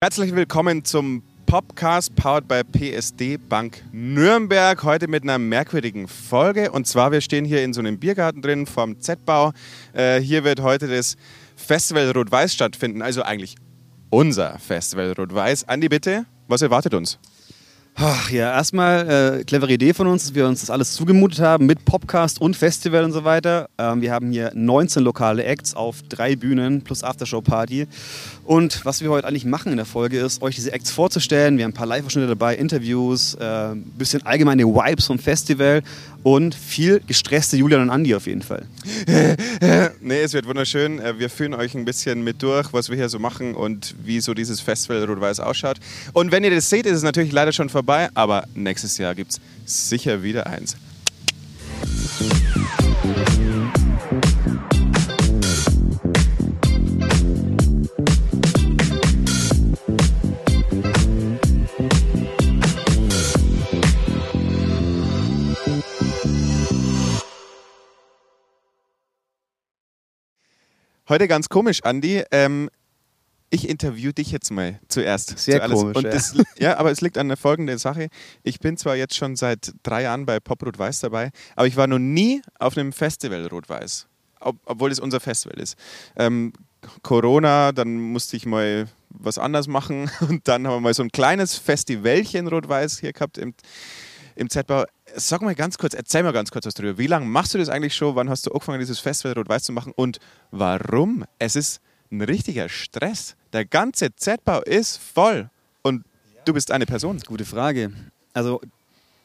Herzlich willkommen zum Popcast powered by PSD Bank Nürnberg. Heute mit einer merkwürdigen Folge. Und zwar, wir stehen hier in so einem Biergarten drin vom Z-Bau. Äh, hier wird heute das Festival Rot-Weiß stattfinden. Also eigentlich unser Festival Rot-Weiß. Andi, bitte, was erwartet uns? Ach, ja, erstmal äh, clevere Idee von uns, dass wir uns das alles zugemutet haben mit Popcast und Festival und so weiter. Ähm, wir haben hier 19 lokale Acts auf drei Bühnen plus Aftershow-Party. Und was wir heute eigentlich machen in der Folge ist, euch diese Acts vorzustellen. Wir haben ein paar Live-Ausschnitte dabei, Interviews, ein äh, bisschen allgemeine Vibes vom Festival und viel gestresste Julian und Andi auf jeden Fall. nee, es wird wunderschön. Äh, wir führen euch ein bisschen mit durch, was wir hier so machen und wie so dieses Festival Rot-Weiß ausschaut. Und wenn ihr das seht, ist es natürlich leider schon vorbei, aber nächstes Jahr gibt es sicher wieder eins. Heute ganz komisch, Andi. Ähm, ich interview dich jetzt mal zuerst. Sehr zu komisch. Ja. Das, ja, aber es liegt an der folgenden Sache. Ich bin zwar jetzt schon seit drei Jahren bei Pop Rot-Weiß dabei, aber ich war noch nie auf einem Festival Rot-Weiß. Ob, obwohl es unser Festival ist. Ähm, Corona, dann musste ich mal was anderes machen und dann haben wir mal so ein kleines Festivalchen Rot-Weiß hier gehabt im, im Z-Bau. Sag mal ganz kurz, erzähl mal ganz kurz was drüber. Wie lange machst du das eigentlich schon? Wann hast du angefangen, dieses Festival Rot-Weiß zu machen? Und warum? Es ist ein richtiger Stress. Der ganze Z-Bau ist voll. Und du bist eine Person. Gute Frage. Also,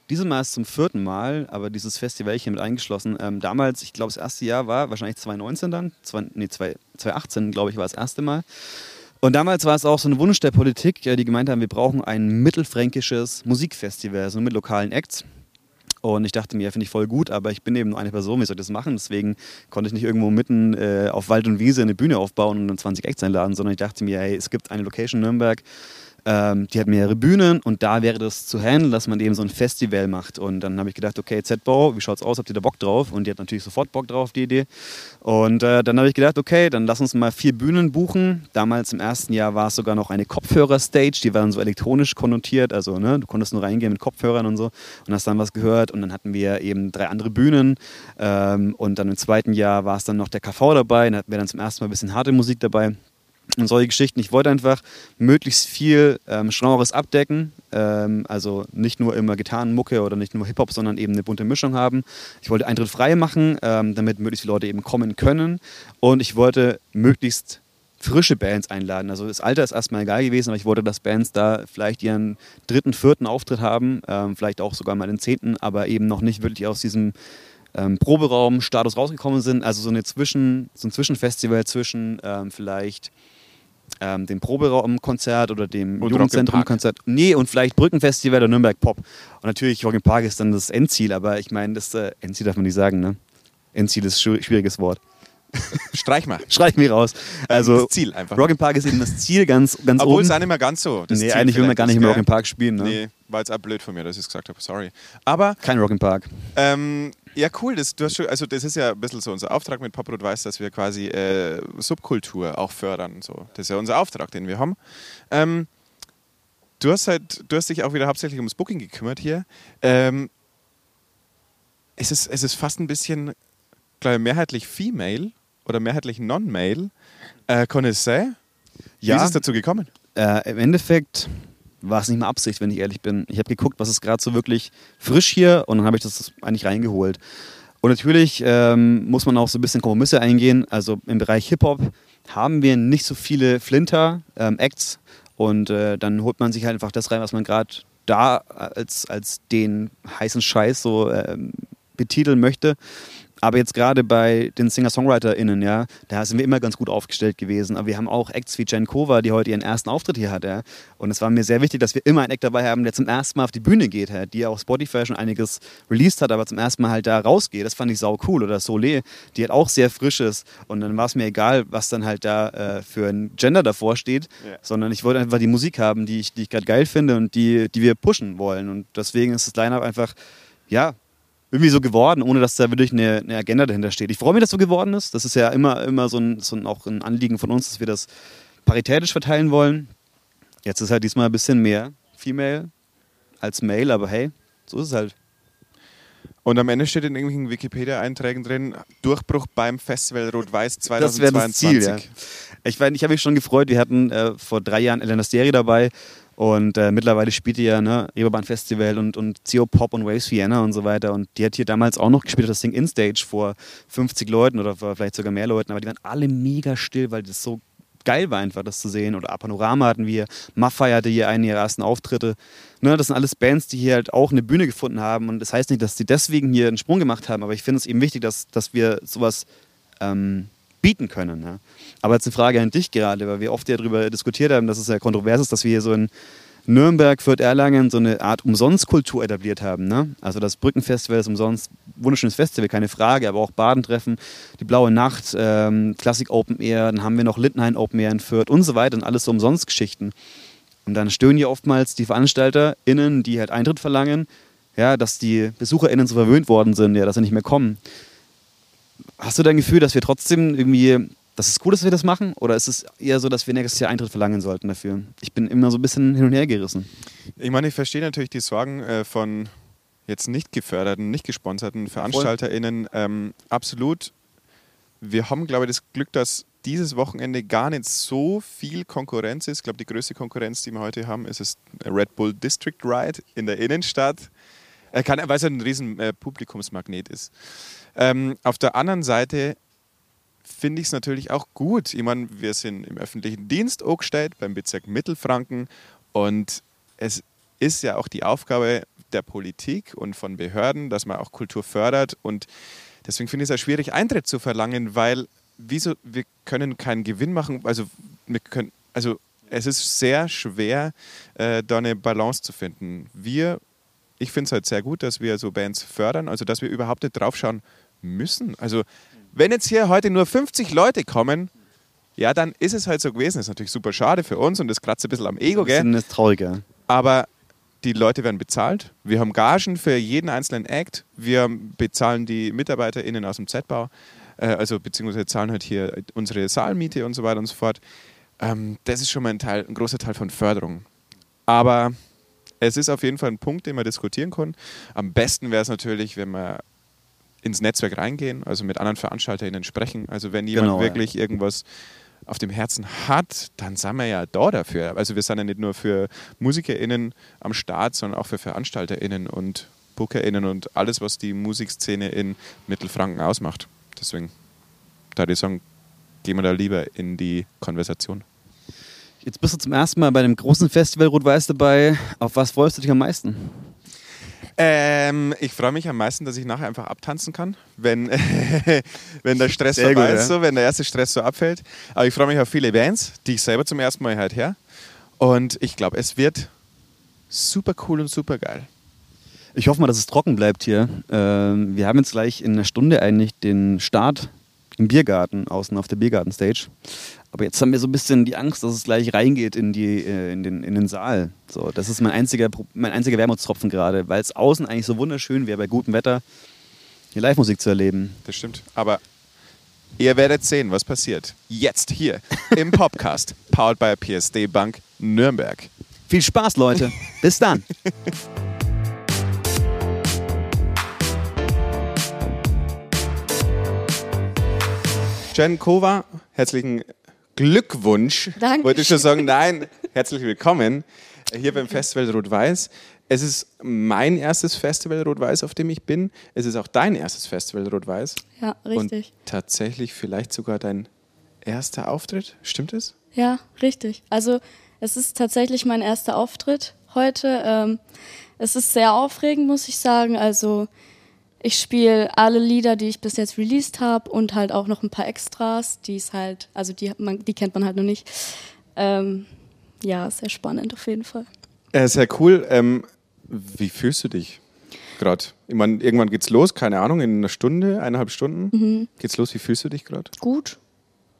dieses Mal ist zum vierten Mal, aber dieses Festival hier mit eingeschlossen. Ähm, damals, ich glaube, das erste Jahr war wahrscheinlich 2019 dann. Zwei, nee, 2018, glaube ich, war das erste Mal. Und damals war es auch so ein Wunsch der Politik, die gemeint haben, wir brauchen ein mittelfränkisches Musikfestival, so mit lokalen Acts. Und ich dachte mir, finde ich voll gut, aber ich bin eben nur eine Person, wie soll ich das machen? Deswegen konnte ich nicht irgendwo mitten äh, auf Wald und Wiese eine Bühne aufbauen und dann 20 Acts einladen, sondern ich dachte mir, hey, es gibt eine Location in Nürnberg, ähm, die hat mehrere Bühnen und da wäre das zu handeln, dass man eben so ein Festival macht. Und dann habe ich gedacht, okay, Z-Bau, wie schaut's aus? Habt ihr da Bock drauf? Und die hat natürlich sofort Bock drauf, die Idee. Und äh, dann habe ich gedacht, okay, dann lass uns mal vier Bühnen buchen. Damals im ersten Jahr war es sogar noch eine Kopfhörer-Stage, die war dann so elektronisch konnotiert. Also ne, du konntest nur reingehen mit Kopfhörern und so und hast dann was gehört. Und dann hatten wir eben drei andere Bühnen. Ähm, und dann im zweiten Jahr war es dann noch der KV dabei. Dann hatten wir dann zum ersten Mal ein bisschen harte Musik dabei und solche Geschichten. Ich wollte einfach möglichst viel ähm, Genres abdecken. Ähm, also nicht nur immer Gitarrenmucke oder nicht nur Hip-Hop, sondern eben eine bunte Mischung haben. Ich wollte Eintritt frei machen, ähm, damit möglichst viele Leute eben kommen können. Und ich wollte möglichst frische Bands einladen. Also das Alter ist erstmal egal gewesen, aber ich wollte, dass Bands da vielleicht ihren dritten, vierten Auftritt haben, ähm, vielleicht auch sogar mal den zehnten, aber eben noch nicht wirklich aus diesem ähm, Proberaum-Status rausgekommen sind. Also so, eine Zwischen, so ein Zwischenfestival zwischen ähm, vielleicht ähm, dem Proberaumkonzert oder dem und Jugendzentrumkonzert. Nee, und vielleicht Brückenfestival oder Nürnberg Pop. Und natürlich Rock Park ist dann das Endziel, aber ich meine, das äh, Endziel darf man nicht sagen, ne? Endziel ist ein schwieriges Wort. Streich mal. Streich mich raus. Also, das Ziel einfach. Rock Park ist eben das Ziel ganz, ganz Obwohl oben. es auch nicht mehr ganz so. Das nee, Ziel eigentlich will man gar nicht im Rock Park spielen. Ne? Nee, war jetzt auch blöd von mir, dass ich es gesagt habe. Sorry. Aber. Kein Rock Park. Ähm, ja, cool. Das, du hast schon, also das ist ja ein bisschen so unser Auftrag mit Poprot Weiß, dass wir quasi äh, Subkultur auch fördern. So. Das ist ja unser Auftrag, den wir haben. Ähm, du, hast halt, du hast dich auch wieder hauptsächlich ums Booking gekümmert hier. Ähm, es, ist, es ist fast ein bisschen, glaube ich, mehrheitlich Female oder mehrheitlich Non-Male. Äh, Connoisseur. Wie ja, ist es dazu gekommen? Äh, Im Endeffekt war es nicht mal Absicht, wenn ich ehrlich bin. Ich habe geguckt, was ist gerade so wirklich frisch hier und dann habe ich das eigentlich reingeholt. Und natürlich ähm, muss man auch so ein bisschen Kompromisse eingehen. Also im Bereich Hip-Hop haben wir nicht so viele Flinter-Acts ähm, und äh, dann holt man sich halt einfach das rein, was man gerade da als, als den heißen Scheiß so ähm, betiteln möchte. Aber jetzt gerade bei den Singer-SongwriterInnen, ja, da sind wir immer ganz gut aufgestellt gewesen. Aber wir haben auch Acts wie Jen Kova, die heute ihren ersten Auftritt hier hat, ja. Und es war mir sehr wichtig, dass wir immer einen Act dabei haben, der zum ersten Mal auf die Bühne geht, ja, die auf Spotify schon einiges released hat, aber zum ersten Mal halt da rausgeht. Das fand ich sau cool. Oder Solé, die halt auch sehr frisch ist. Und dann war es mir egal, was dann halt da äh, für ein Gender davor steht, yeah. sondern ich wollte einfach die Musik haben, die ich, die ich gerade geil finde und die, die wir pushen wollen. Und deswegen ist das Line-Up einfach, ja, irgendwie so geworden, ohne dass da wirklich eine, eine, Agenda dahinter steht. Ich freue mich, dass so geworden ist. Das ist ja immer, immer so ein, so ein, auch ein Anliegen von uns, dass wir das paritätisch verteilen wollen. Jetzt ist halt diesmal ein bisschen mehr Female als Male, aber hey, so ist es halt. Und am Ende steht in irgendwelchen Wikipedia-Einträgen drin, Durchbruch beim Festival Rot-Weiß Das wäre 2022. das Ziel, ja. Ich, mein, ich habe mich schon gefreut, wir hatten äh, vor drei Jahren Elena Steri dabei und äh, mittlerweile spielt die ja ne, Reeperbahn Festival und, und CO Pop und Waves Vienna und so weiter und die hat hier damals auch noch gespielt, das Ding In-Stage vor 50 Leuten oder vielleicht sogar mehr Leuten, aber die waren alle mega still, weil das so geil war einfach, das zu sehen. Oder Panorama hatten wir, Maffei hatte hier einen ihrer ersten Auftritte. Ne, das sind alles Bands, die hier halt auch eine Bühne gefunden haben. Und das heißt nicht, dass sie deswegen hier einen Sprung gemacht haben, aber ich finde es eben wichtig, dass, dass wir sowas ähm, bieten können. Ja. Aber jetzt eine Frage an dich gerade, weil wir oft ja darüber diskutiert haben, dass es ja kontrovers ist, dass wir hier so in Nürnberg, Fürth, Erlangen so eine Art Umsonstkultur etabliert haben. Ne? Also das Brückenfestival ist umsonst, wunderschönes Festival, keine Frage, aber auch Badentreffen, die Blaue Nacht, ähm, Klassik Open Air, dann haben wir noch Littenhain Open Air in Fürth und so weiter und alles so Umsonstgeschichten. Und dann stöhnen ja oftmals die VeranstalterInnen, die halt Eintritt verlangen, ja, dass die BesucherInnen so verwöhnt worden sind, ja, dass sie nicht mehr kommen. Hast du dein Gefühl, dass wir trotzdem irgendwie, dass es gut ist, dass wir das machen? Oder ist es eher so, dass wir nächstes Jahr Eintritt verlangen sollten dafür? Ich bin immer so ein bisschen hin und her gerissen. Ich meine, ich verstehe natürlich die Sorgen äh, von jetzt nicht geförderten, nicht gesponserten VeranstalterInnen. Ähm, absolut. Wir haben, glaube ich, das Glück, dass dieses Wochenende gar nicht so viel Konkurrenz ist. Ich glaube, die größte Konkurrenz, die wir heute haben, ist das Red Bull District Ride in der Innenstadt. Er kann, weil es ein riesen äh, Publikumsmagnet ist. Ähm, auf der anderen Seite finde ich es natürlich auch gut. Ich meine, wir sind im öffentlichen Dienst angestellt, beim Bezirk Mittelfranken und es ist ja auch die Aufgabe der Politik und von Behörden, dass man auch Kultur fördert und deswegen finde ich es auch schwierig, Eintritt zu verlangen, weil wieso, wir können keinen Gewinn machen, also wir können, also es ist sehr schwer, äh, da eine Balance zu finden. Wir, ich finde es halt sehr gut, dass wir so Bands fördern, also dass wir überhaupt nicht draufschauen müssen. Also wenn jetzt hier heute nur 50 Leute kommen, ja, dann ist es halt so gewesen. Das ist natürlich super schade für uns und das kratzt ein bisschen am Ego, gell? Das ist trauriger. Aber die Leute werden bezahlt. Wir haben Gagen für jeden einzelnen Act. Wir bezahlen die MitarbeiterInnen aus dem Z-Bau, äh, also beziehungsweise zahlen halt hier unsere Saalmiete und so weiter und so fort. Ähm, das ist schon mal ein, Teil, ein großer Teil von Förderung. Aber es ist auf jeden Fall ein Punkt, den man diskutieren kann. Am besten wäre es natürlich, wenn wir ins Netzwerk reingehen, also mit anderen VeranstalterInnen sprechen. Also wenn jemand Genau, ja. wirklich irgendwas auf dem Herzen hat, dann sind wir ja da dafür. Also wir sind ja nicht nur für MusikerInnen am Start, sondern auch für VeranstalterInnen und BookerInnen und alles, was die Musikszene in Mittelfranken ausmacht. Deswegen, da ich sagen, gehen wir da lieber in die Konversation. Jetzt bist du zum ersten Mal bei dem großen Festival Rot-Weiß dabei. Auf was freust du dich am meisten? Ähm, ich freue mich am meisten, dass ich nachher einfach abtanzen kann, wenn, wenn der Stress Sehr vorbei gut, ist, ja. so, wenn der erste Stress so abfällt. Aber ich freue mich auf viele Bands, die ich selber zum ersten Mal halt her. Und ich glaube, es wird super cool und super geil. Ich hoffe mal, dass es trocken bleibt hier. Ähm, wir haben jetzt gleich in einer Stunde eigentlich den Start im Biergarten, außen auf der Biergarten-Stage. Aber jetzt haben wir so ein bisschen die Angst, dass es gleich reingeht in, die, äh, in, den, in den Saal. So, das ist mein einziger, mein einziger Wermutstropfen gerade, weil es außen eigentlich so wunderschön wäre, bei gutem Wetter hier Live-Musik zu erleben. Das stimmt. Aber ihr werdet sehen, was passiert. Jetzt hier im Podcast, powered by PSD Bank Nürnberg. Viel Spaß, Leute. Bis dann. Jen Kova, herzlichen Glückwunsch. Danke. Wollte ich schon sagen, nein, herzlich willkommen hier beim Festival Rot-Weiß. Es ist mein erstes Festival Rot-Weiß, auf dem ich bin. Es ist auch dein erstes Festival Rot-Weiß. Ja, richtig. Und tatsächlich vielleicht sogar dein erster Auftritt. Stimmt es? Ja, richtig. Also es ist tatsächlich mein erster Auftritt heute. Ähm, es ist sehr aufregend, muss ich sagen. Also ich spiele alle Lieder, die ich bis jetzt released habe und halt auch noch ein paar Extras, die es halt, also die, man, die kennt man halt noch nicht. Ähm, ja, sehr spannend auf jeden Fall. Äh, sehr cool. Ähm, wie fühlst du dich gerade? Ich meine, irgendwann geht's los, keine Ahnung, in einer Stunde, eineinhalb Stunden Mhm. geht's los. Wie fühlst du dich gerade? Gut.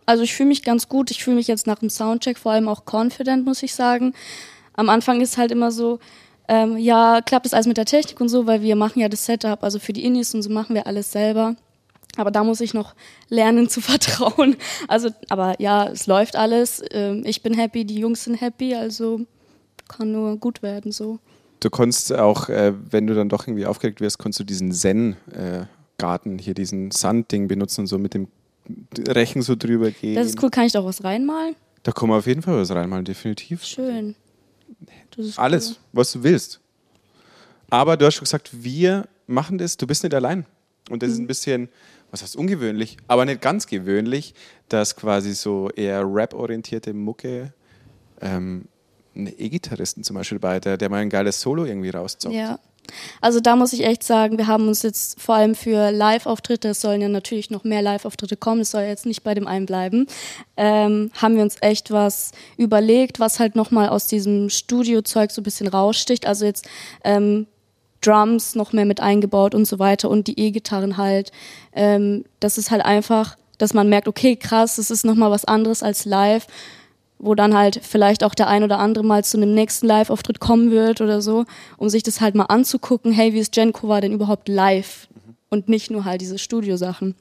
Also ich fühle mich ganz gut. Ich fühle mich jetzt nach dem Soundcheck vor allem auch confident, muss ich sagen. Am Anfang ist halt immer so, ähm, ja, klappt das alles mit der Technik und so, weil wir machen ja das Setup, also für die Indies und so machen wir alles selber. Aber da muss ich noch lernen zu vertrauen. Also, aber ja, es läuft alles. Ähm, ich bin happy, die Jungs sind happy, also kann nur gut werden so. Du konntest auch, äh, wenn du dann doch irgendwie aufgeregt wirst, konntest du diesen Zen-Garten, hier diesen Sandding benutzen und so mit dem Rechen so drüber gehen. Das ist cool. Kann ich da auch was reinmalen? Da kann man auf jeden Fall was reinmalen, definitiv. Schön. Ist Alles, cool. was du willst. Aber du hast schon gesagt, wir machen das, du bist nicht allein. Und das ist Mhm. ein bisschen, was heißt ungewöhnlich, aber nicht ganz gewöhnlich, dass quasi so eher Rap-orientierte Mucke ähm, einen E-Gitarristen zum Beispiel bei, der, der mal ein geiles Solo irgendwie rauszockt. Ja. Also da muss ich echt sagen, wir haben uns jetzt vor allem für Live-Auftritte, es sollen ja natürlich noch mehr Live-Auftritte kommen, es soll jetzt nicht bei dem einen bleiben, ähm, haben wir uns echt was überlegt, was halt nochmal aus diesem Studio-Zeug so ein bisschen raussticht. Also jetzt ähm, Drums noch mehr mit eingebaut und so weiter und die E-Gitarren halt. Ähm, das ist halt einfach, dass man merkt, okay, krass, das ist nochmal was anderes als live wo dann halt vielleicht auch der ein oder andere mal zu einem nächsten Live-Auftritt kommen wird oder so, um sich das halt mal anzugucken, hey, wie ist Jenko denn überhaupt live? Und nicht nur halt diese Studiosachen.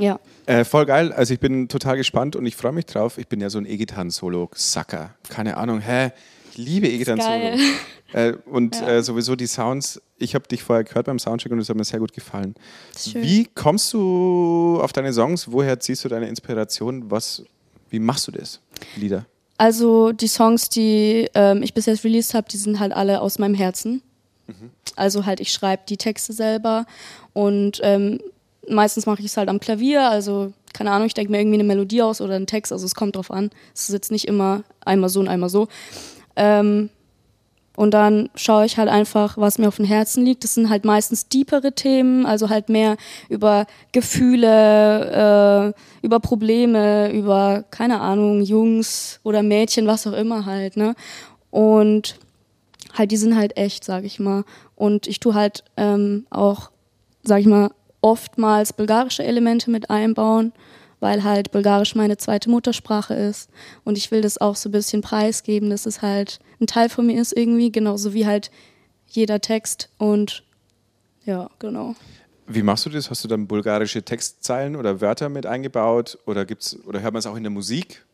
Ja. Äh, voll geil, also ich bin total gespannt und ich freue mich drauf. Ich bin ja so ein E-Gitarren-Solo-Sacker. Keine Ahnung, hä? Ich liebe E-Gitarren-Solo. Äh, und Ja. äh, sowieso die Sounds, ich habe dich vorher gehört beim Soundcheck und es hat mir sehr gut gefallen. Schön. Wie kommst du auf deine Songs? Woher ziehst du deine Inspiration? Was, wie machst du das? Lieder? Also die Songs, die ähm, ich bis jetzt released habe, die sind halt alle aus meinem Herzen. Also halt, ich schreibe die Texte selber und ähm, meistens mache ich es halt am Klavier. Also keine Ahnung, ich denke mir irgendwie eine Melodie aus oder einen Text. Also es kommt drauf an. Es ist jetzt nicht immer einmal so und einmal so. Ähm, und dann schaue ich halt einfach, was mir auf dem Herzen liegt. Das sind halt meistens deepere Themen, also halt mehr über Gefühle, äh, über Probleme, über, keine Ahnung, Jungs oder Mädchen, was auch immer halt, ne? Und halt, die sind halt echt, sag ich mal. Und ich tue halt ähm, auch, sag ich mal, oftmals bulgarische Elemente mit einbauen, weil halt Bulgarisch meine zweite Muttersprache ist. Und ich will das auch so ein bisschen preisgeben, dass es halt ein Teil von mir ist irgendwie, genauso wie halt jeder Text. Und ja, genau. Wie machst du das? Hast du dann bulgarische Textzeilen oder Wörter mit eingebaut? Oder, gibt's, oder hört man es auch in der Musik?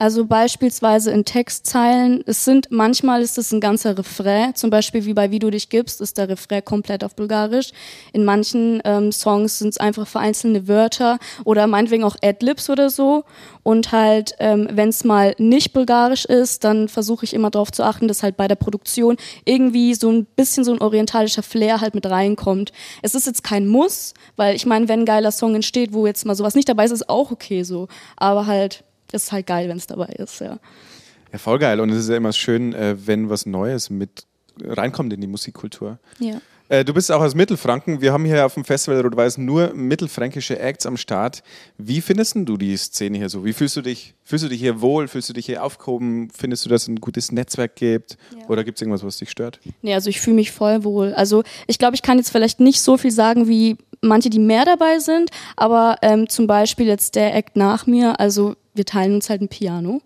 Also beispielsweise in Textzeilen, es sind, manchmal ist es ein ganzer Refrain, zum Beispiel wie bei Wie du dich gibst, ist der Refrain komplett auf Bulgarisch. In manchen ähm, Songs sind es einfach vereinzelte Wörter oder meinetwegen auch Adlibs oder so. Und halt, ähm, wenn es mal nicht bulgarisch ist, dann versuche ich immer darauf zu achten, dass halt bei der Produktion irgendwie so ein bisschen so ein orientalischer Flair halt mit reinkommt. Es ist jetzt kein Muss, weil ich meine, wenn ein geiler Song entsteht, wo jetzt mal sowas nicht dabei ist, ist auch okay so. Aber halt, ist halt geil, wenn es dabei ist, ja. Ja, voll geil. Und es ist ja immer schön, äh, wenn was Neues mit reinkommt in die Musikkultur. Ja. Äh, du bist auch aus Mittelfranken. Wir haben hier auf dem Festival Rot-Weiß nur mittelfränkische Acts am Start. Wie findest du die Szene hier so? Wie fühlst du dich? Fühlst du dich hier wohl? Fühlst du dich hier aufgehoben? Findest du, dass es ein gutes Netzwerk gibt? Ja. Oder gibt es irgendwas, was dich stört? Nee, also ich fühle mich voll wohl. Also ich glaube, ich kann jetzt vielleicht nicht so viel sagen wie manche, die mehr dabei sind, aber ähm, zum Beispiel jetzt der Act nach mir, also wir teilen uns halt ein Piano.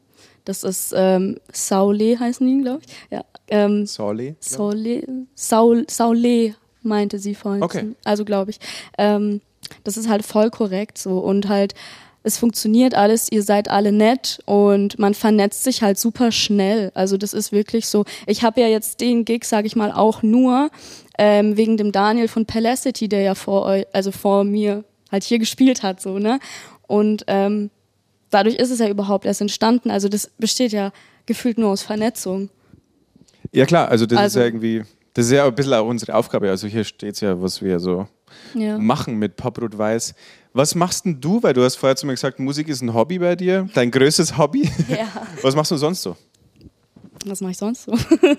Das ist ähm, Saule heißen die, glaube ich. Ja, ähm, Sorry. Saule, Saul, Saule meinte sie vorhin. Okay. Also glaube ich. Ähm, das ist halt voll korrekt so und halt es funktioniert alles, ihr seid alle nett und man vernetzt sich halt super schnell. Also das ist wirklich so. Ich habe ja jetzt den Gig, sage ich mal, auch nur ähm, wegen dem Daniel von Pelicity, der ja vor eu also vor mir halt hier gespielt hat, so ne. Und ähm, dadurch ist es ja überhaupt erst entstanden. Also das besteht ja gefühlt nur aus Vernetzung. Ja klar, also das ist Also- ja irgendwie, das ist ja ein bisschen auch unsere Aufgabe. Also hier steht es ja, was wir so Ja. machen mit Poprot Weiß. Was machst denn du? Weil du hast vorher zu mir gesagt, Musik ist ein Hobby bei dir, dein größtes Hobby. ja. Was machst du sonst so? Was mache ich sonst so?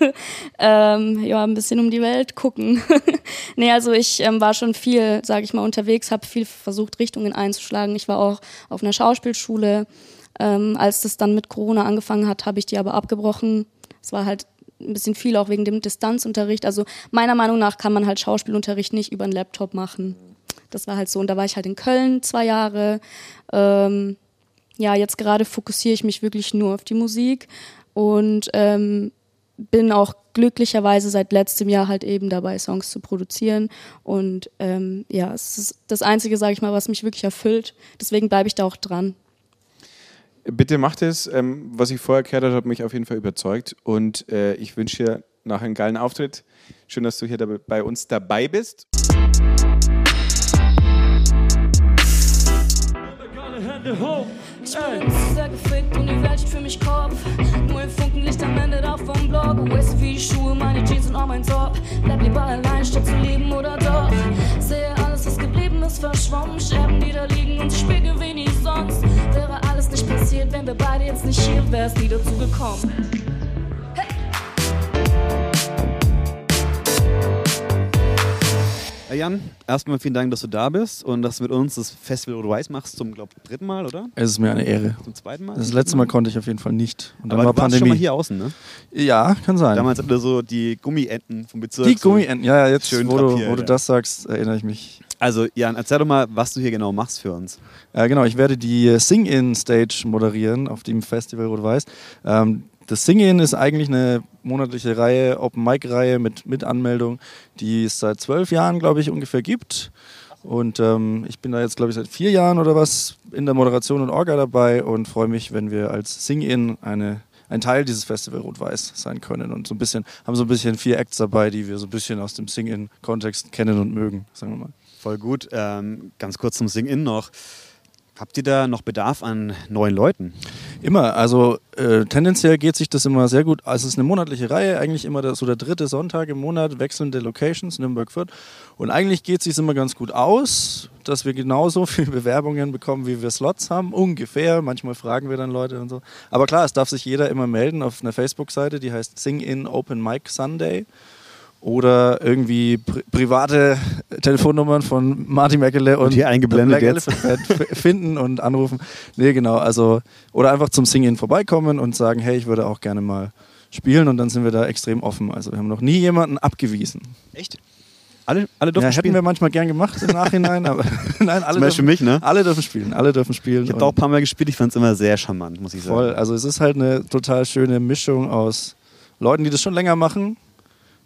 ähm, ja, ein bisschen um die Welt gucken. nee, also ich ähm, war schon viel, sage ich mal, unterwegs, habe viel versucht, Richtungen einzuschlagen. Ich war auch auf einer Schauspielschule. Ähm, als das dann mit Corona angefangen hat, habe ich die aber abgebrochen. Es war halt ein bisschen viel auch wegen dem Distanzunterricht. Also meiner Meinung nach kann man halt Schauspielunterricht nicht über einen Laptop machen. Das war halt so. Und da war ich halt in Köln zwei Jahre. Ähm, ja, jetzt gerade fokussiere ich mich wirklich nur auf die Musik. Und ähm, bin auch glücklicherweise seit letztem Jahr halt eben dabei, Songs zu produzieren. Und ähm, ja, es ist das Einzige, sage ich mal, was mich wirklich erfüllt. Deswegen bleibe ich da auch dran. Bitte macht es. Ähm, was ich vorher gehört habe, hat mich auf jeden Fall überzeugt. Und äh, ich wünsche dir nach einem geilen Auftritt. Schön, dass du hier dabei, bei uns dabei bist. Ich bin sehr gefickt und die Welt steht für mich Kopf. Nur ein Funkenlicht am Ende da vom Blog. Wasted wie die Schuhe, meine Jeans und auch mein Top. Bleib lieber allein, statt zu leben oder doch. Sehe alles, was geblieben ist, verschwommen. Scherben, die da liegen und ich spiegel wenig sonst. Wäre alles nicht passiert, wenn wir beide jetzt nicht hier, wär's nie dazu gekommen. Jan, erstmal vielen Dank, dass du da bist und dass du mit uns das Festival Rot Weiß machst zum, glaube dritten Mal, oder? Es ist mir eine Ehre. Zum zweiten Mal? Das letzte Mal konnte ich auf jeden Fall nicht. Und dann Aber war du warst Pandemie. schon mal hier außen, ne? Ja, kann sein. Damals hatten wir so die Gummienten vom Bezirk. die Gummienten, ja, ja, jetzt, schön wo, du, drapiert, wo du ja. das sagst, erinnere ich mich. Also Jan, erzähl doch mal, was du hier genau machst für uns. Ja, genau, ich werde die äh, Sing-In-Stage moderieren auf dem Festival Rot-Weiß. Ähm, das Sing-In ist eigentlich eine monatliche Reihe, Open-Mic-Reihe mit, mit Anmeldung, die es seit zwölf Jahren, glaube ich, ungefähr gibt. Und ähm, ich bin da jetzt, glaube ich, seit vier Jahren oder was in der Moderation und Orga dabei und freue mich, wenn wir als Sing-In ein Teil dieses Festival Rot-Weiß sein können und so ein bisschen, haben so ein bisschen vier Acts dabei, die wir so ein bisschen aus dem Sing-In-Kontext kennen und mögen, sagen wir mal. Voll gut. Ähm, ganz kurz zum Sing-In noch. Habt ihr da noch Bedarf an neuen Leuten? Immer, also äh, tendenziell geht sich das immer sehr gut. Also es ist eine monatliche Reihe, eigentlich immer so der dritte Sonntag im Monat, wechselnde Locations, Nürnberg, Fürth. Und eigentlich geht es sich immer ganz gut aus, dass wir genauso viele Bewerbungen bekommen, wie wir Slots haben, ungefähr. Manchmal fragen wir dann Leute und so. Aber klar, es darf sich jeder immer melden auf einer Facebook-Seite, die heißt Sing In Open Mic Sunday. Oder irgendwie pri private Telefonnummern von Martin Meckele und, Und hier eingeblendet jetzt. Finden und anrufen. Nee, genau. Also, oder einfach zum Singen vorbeikommen und sagen, hey, ich würde auch gerne mal spielen und dann sind wir da extrem offen. Also wir haben noch nie jemanden abgewiesen. Echt? Alle, alle dürfen Ja, hätten spielen? wir manchmal gern gemacht im Nachhinein, aber nein, alle Zum Beispiel dürfen, mich, ne? alle dürfen spielen. Alle dürfen spielen. Ich habe auch ein paar Mal gespielt, ich fand es immer sehr charmant, muss ich sagen. Voll. Also es ist halt eine total schöne Mischung aus Leuten, die das schon länger machen,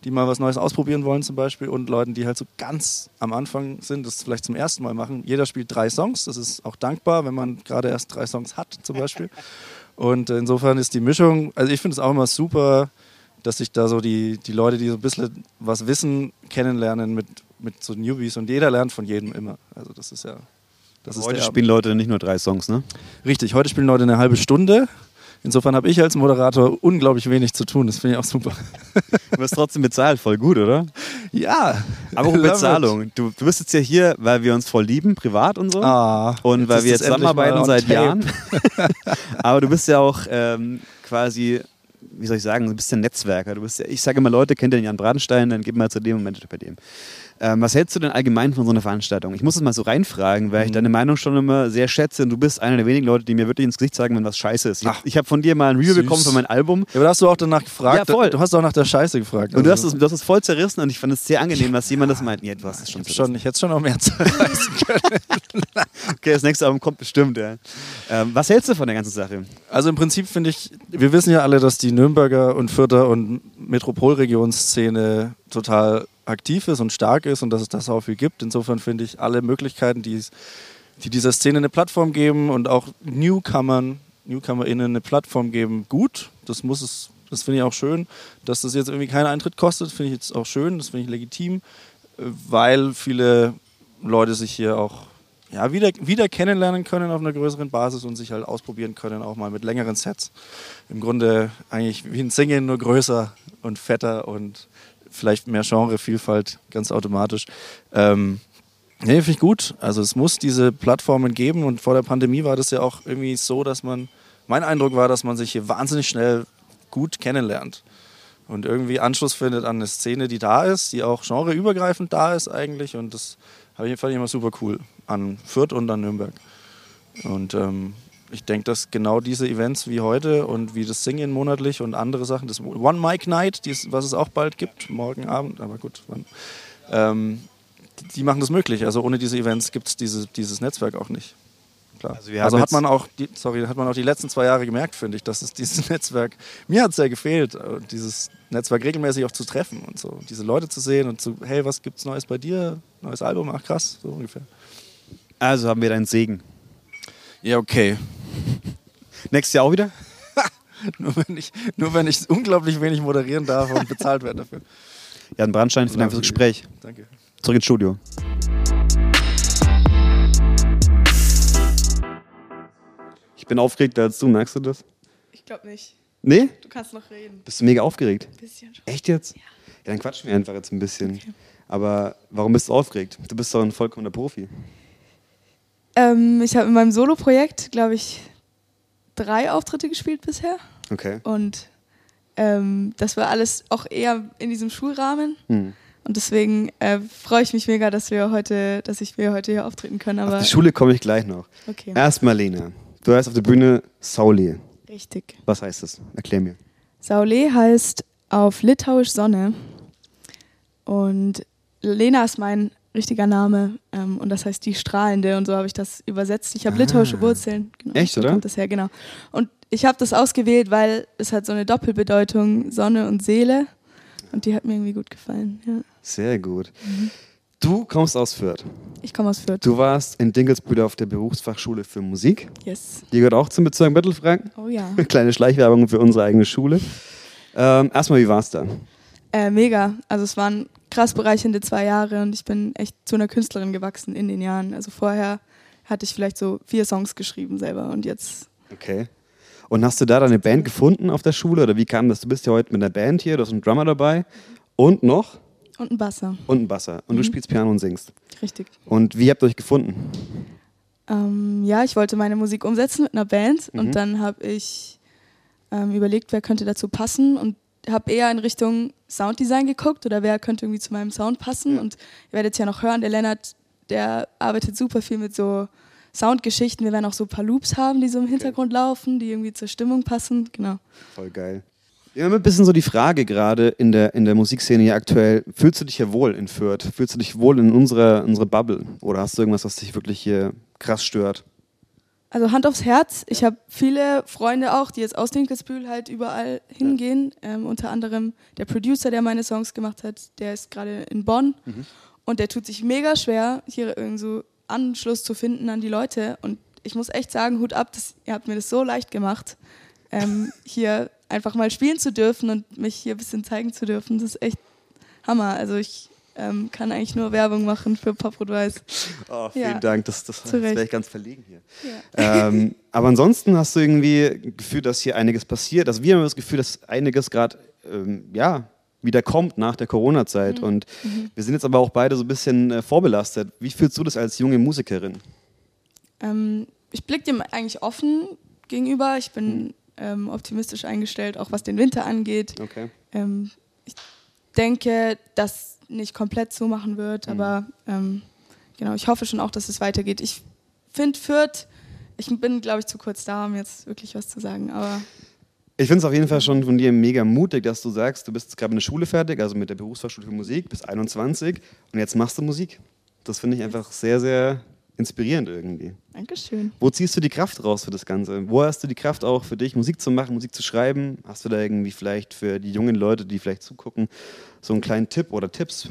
die mal was Neues ausprobieren wollen zum Beispiel und Leuten, die halt so ganz am Anfang sind, das vielleicht zum ersten Mal machen. Jeder spielt drei Songs. Das ist auch dankbar, wenn man gerade erst drei Songs hat zum Beispiel. Und insofern ist die Mischung, also ich finde es auch immer super, dass sich da so die, die Leute, die so ein bisschen was wissen, kennenlernen mit, mit so Newbies und jeder lernt von jedem immer. Also das ist ja... Das ist Heute spielen Leute nicht nur drei Songs, ne? Richtig, heute spielen Leute eine halbe Stunde. Insofern habe ich als Moderator unglaublich wenig zu tun. Das finde ich auch super. Du wirst trotzdem bezahlt, voll gut, oder? Ja. Aber auch. Bezahlung. Du, du bist jetzt ja hier, weil wir uns voll lieben, privat und so. Ah, und weil wir jetzt zusammenarbeiten seit tape. Jahren. Aber du bist ja auch ähm, quasi, wie soll ich sagen, du bist ein Netzwerker. Du bist ja, ich sage immer, Leute, kennt ihr den Jan Bradenstein, dann gib mal zu dem und euch bei dem. Ähm, was hältst du denn allgemein von so einer Veranstaltung? Ich muss es mal so reinfragen, weil ich Mhm. deine Meinung schon immer sehr schätze und du bist einer der wenigen Leute, die mir wirklich ins Gesicht sagen, wenn was scheiße ist. Ich, Ach. ich habe von dir mal ein Review Süß. bekommen für mein Album Ja, aber da hast du auch danach gefragt. Ja, voll. Du hast auch nach der Scheiße gefragt. und du hast, Also, es, du hast es voll zerrissen und ich fand es sehr angenehm, dass jemand das meint. Nee, du hast es schon ich, schon, ich hätte schon noch mehr zerreißen können. Okay, das nächste Album kommt bestimmt, ja. Ähm, was hältst du von der ganzen Sache? Also im Prinzip finde ich, wir wissen ja alle, dass die Nürnberger und Fürther und Metropolregionsszene total aktiv ist und stark ist und dass es das auch viel gibt. Insofern finde ich alle Möglichkeiten, die, die dieser Szene eine Plattform geben und auch Newcomern, NewcomerInnen eine Plattform geben, gut. Das muss es, das finde ich auch schön. Dass das jetzt irgendwie keinen Eintritt kostet, finde ich jetzt auch schön, das finde ich legitim, weil viele Leute sich hier auch ja, wieder, wieder kennenlernen können auf einer größeren Basis und sich halt ausprobieren können, auch mal mit längeren Sets. Im Grunde eigentlich wie ein Singen, nur größer und fetter und vielleicht mehr Genrevielfalt, ganz automatisch. Ähm, nee, finde ich gut. Also es muss diese Plattformen geben und vor der Pandemie war das ja auch irgendwie so, dass man, mein Eindruck war, dass man sich hier wahnsinnig schnell gut kennenlernt und irgendwie Anschluss findet an eine Szene, die da ist, die auch genreübergreifend da ist eigentlich und das habe ich, fand ich immer super cool an Fürth und an Nürnberg. Und ähm, ich denke, dass genau diese Events wie heute und wie das Singen monatlich und andere Sachen, das One Mic Night, dies, was es auch bald gibt, morgen Abend, aber gut, wann, ähm, die, die machen das möglich. Also ohne diese Events gibt es diese, dieses Netzwerk auch nicht. klar. Also Also, hat man auch, die, sorry, hat man auch die letzten zwei Jahre gemerkt, finde ich, dass es dieses Netzwerk, mir hat es sehr gefehlt, äh, dieses Netzwerk regelmäßig auch zu treffen und so, diese Leute zu sehen und zu, hey, was gibt's Neues bei dir? Neues Album, ach krass, so ungefähr. Also haben wir deinen Segen. Ja, okay. Nächstes Jahr auch wieder? Nur wenn ich, nur wenn ich unglaublich wenig moderieren darf und bezahlt werde dafür. Jan Brandstein, vielen Dank fürs Gespräch. Danke. Zurück ins Studio. Ich bin aufgeregter als du, merkst du das? Ich glaube nicht. Nee? Du kannst noch reden. Bist du mega aufgeregt? Bisschen schon. Echt jetzt? Ja. dann quatschen wir einfach jetzt ein bisschen. Aber warum bist du aufgeregt? Du bist doch ein vollkommener Profi. Ähm, ich habe in meinem Solo-Projekt, glaube ich, drei Auftritte gespielt bisher. Okay. Und ähm, das war alles auch eher in diesem Schulrahmen. Hm. Und deswegen äh, freue ich mich mega, dass wir heute, dass ich wir heute hier auftreten können. Aber Auf die Schule komme ich gleich noch. okay, Erstmal, Lena. Du heißt auf der Bühne Sauli. richtig. Was heißt das? Erklär mir. Saule heißt auf Litauisch Sonne. Und Lena ist mein richtiger Name. Ähm, und das heißt die Strahlende. Und so habe ich das übersetzt. Ich habe Ah. litauische Wurzeln. Genau, Echt, oder? kommt das her, genau. Und ich habe das ausgewählt, weil es hat so eine Doppelbedeutung, Sonne und Seele. Und die hat mir irgendwie gut gefallen. Ja. Sehr gut. Du kommst aus Fürth. Ich komme aus Fürth. Du warst in Dinkelsbühl auf der Berufsfachschule für Musik. Yes. Die gehört auch zum Bezirk Mittelfranken. Oh ja. Kleine Schleichwerbung für unsere eigene Schule. Ähm, erstmal, wie war's da? Äh, mega. Also es waren krass bereichernde zwei Jahre und ich bin echt zu einer Künstlerin gewachsen in den Jahren. Also vorher hatte ich vielleicht so vier Songs geschrieben selber und jetzt Okay. Und hast du da deine Band gefunden auf der Schule oder wie kam das? Du bist ja heute mit einer Band hier, du hast einen Drummer dabei und noch und ein Basser. und einen Basser und du spielst Piano und singst. Richtig. Und wie habt ihr euch gefunden? Ähm, ja, ich wollte meine Musik umsetzen mit einer Band Mhm. und dann habe ich ähm, überlegt, wer könnte dazu passen und habe eher in Richtung Sounddesign geguckt oder wer könnte irgendwie zu meinem Sound passen. Und ihr werdet ja noch hören, der Lennart, der arbeitet super viel mit so Soundgeschichten. Wir werden auch so ein paar Loops haben, die so im Hintergrund laufen, die irgendwie zur Stimmung passen. Genau. Voll geil. Wir haben ein bisschen so die Frage gerade in der, in der Musikszene hier aktuell, fühlst du dich hier wohl in Fürth? Fühlst du dich wohl in unserer, unserer Bubble? Oder hast du irgendwas, was dich wirklich hier krass stört? Also Hand aufs Herz. Ich habe viele Freunde auch, die jetzt aus Dinkelsbühl halt überall hingehen. Ähm, unter anderem der Producer, der meine Songs gemacht hat, der ist gerade in Bonn. Und der tut sich mega schwer, hier irgendwie so Anschluss zu finden an die Leute. Und ich muss echt sagen, Hut ab, das, ihr habt mir das so leicht gemacht, ähm, hier einfach mal spielen zu dürfen und mich hier ein bisschen zeigen zu dürfen. Das ist echt Hammer. Also ich ähm, kann eigentlich nur Werbung machen für Poprot Weiß. Oh, vielen Ja. Dank, das, das, das wäre ich ganz verlegen hier. Ja. ähm, aber ansonsten hast du irgendwie Gefühl, dass hier einiges passiert. Also wir haben das Gefühl, dass einiges gerade ähm, ja, wieder kommt nach der Corona-Zeit. Und wir sind jetzt aber auch beide so ein bisschen äh, vorbelastet. Wie fühlst du das als junge Musikerin? Ähm, ich blicke dem eigentlich offen gegenüber. Ich bin ähm, optimistisch eingestellt, auch was den Winter angeht. Okay. Ähm, ich denke, dass nicht komplett so machen wird, aber ähm, genau, ich hoffe schon auch, dass es weitergeht. Ich finde Fürth, ich bin, glaube ich, zu kurz da, um jetzt wirklich was zu sagen, aber Ich finde es auf jeden Fall schon von dir mega mutig, dass du sagst, du bist gerade mit der Schule fertig, also mit der Berufsfachschule für Musik, bist 21 und jetzt machst du Musik. Das finde ich einfach sehr, sehr inspirierend irgendwie. Dankeschön. Wo ziehst du die Kraft raus für das Ganze? Wo hast du die Kraft auch für dich, Musik zu machen, Musik zu schreiben? Hast du da irgendwie vielleicht für die jungen Leute, die vielleicht zugucken, so einen kleinen Tipp oder Tipps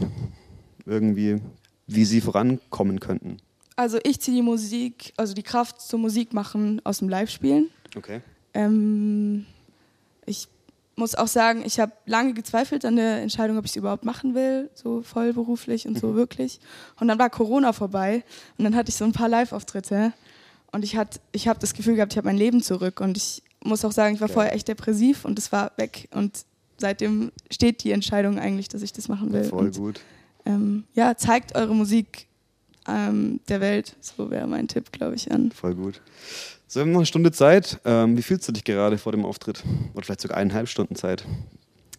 irgendwie, wie sie vorankommen könnten? Also ich ziehe die Musik, also die Kraft zum Musik machen aus dem Live-Spielen. Okay. Ähm, ich muss auch sagen, ich habe lange gezweifelt an der Entscheidung, ob ich es überhaupt machen will, so vollberuflich und so wirklich. Und dann war Corona vorbei und dann hatte ich so ein paar Live-Auftritte und ich, hat- ich habe das Gefühl gehabt, ich habe mein Leben zurück und ich muss auch sagen, ich war Geil. vorher echt depressiv und es war weg und seitdem steht die Entscheidung eigentlich, dass ich das machen will. Voll und, gut. ähm, ja, zeigt eure Musik ähm, der Welt, so wäre mein Tipp, glaube ich, an. Voll gut. So, wir haben noch eine Stunde Zeit. Ähm, wie fühlst du dich gerade vor dem Auftritt? Oder vielleicht sogar eineinhalb Stunden Zeit?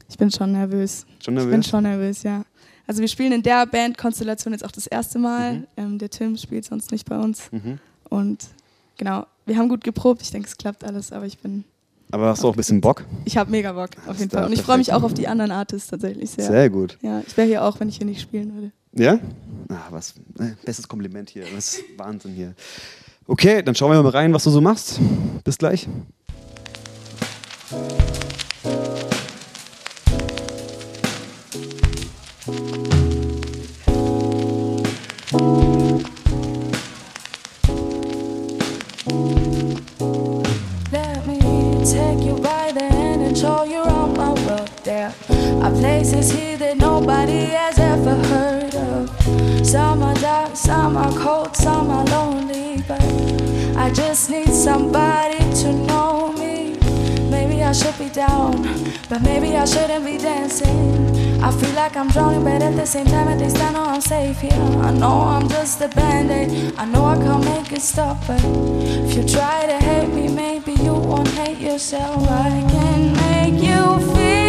Ich bin schon nervös. Schon Ich bin nervös? schon nervös, ja. Also wir spielen in der Bandkonstellation jetzt auch das erste Mal. Mhm. Ähm, der Tim spielt sonst nicht bei uns. Mhm. Und genau, wir haben gut geprobt. Ich denke, es klappt alles, aber ich bin, Aber hast du auch ein bisschen Bock? ich habe mega Bock auf jeden Fall. Und ich freue mich auch auf die anderen Artists tatsächlich sehr. Sehr gut. Ja, ich wäre hier auch, wenn ich hier nicht spielen würde. Ja? Ah, was? äh, Bestes Kompliment hier. Das ist Wahnsinn hier. Okay, dann schauen wir mal rein, was du so machst. Bis gleich. I feel like I'm drowning, but at the same time, at least I know I'm safe here. I know I'm just a band aid. I know I can't make it stop, but if you try to hate me, maybe you won't hate yourself. I can make you feel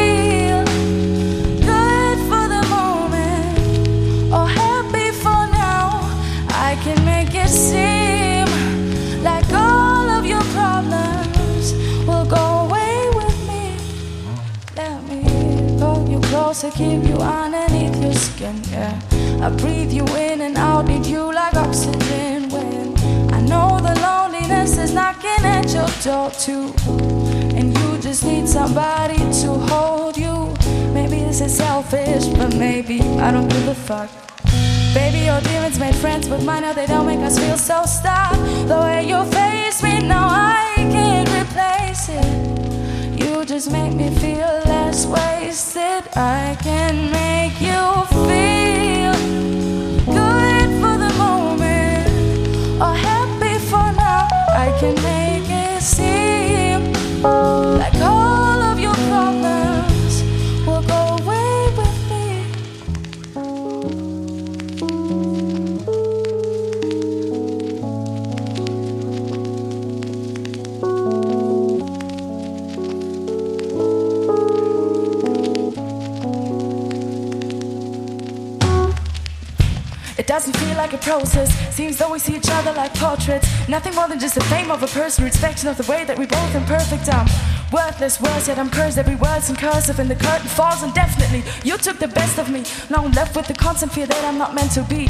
you closer, keep you underneath your skin. Yeah, I breathe you in and out, need you like oxygen. When I know the loneliness is knocking at your door too, and you just need somebody to hold you. Maybe this is selfish, but maybe I don't give a fuck. Baby, your demons made friends with mine, now they don't make us feel so stuck. The way you face me now, I can't replace it. You just make me feel wasted. I can make you doesn't feel like a process. Seems though we see each other like portraits. Nothing more than just the fame of a person, reflection of the way that we both imperfect. I'm worthless words, yet I'm cursed. Every word's in cursive, and the curtain falls indefinitely. You took the best of me. Now I'm left with the constant fear that I'm not meant to be.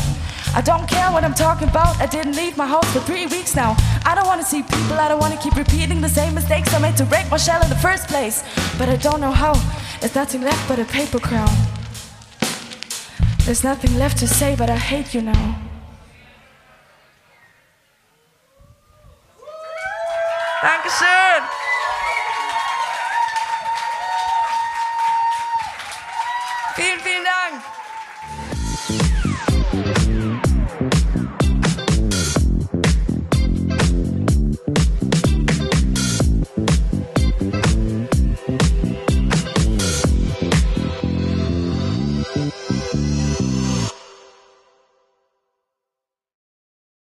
I don't care what I'm talking about. I didn't leave my house for three weeks now. I don't wanna see people. I don't wanna keep repeating the same mistakes I made to break my shell in the first place. But I don't know how. There's nothing left but a paper crown. There's nothing left to say, but I hate you now. Dankeschön.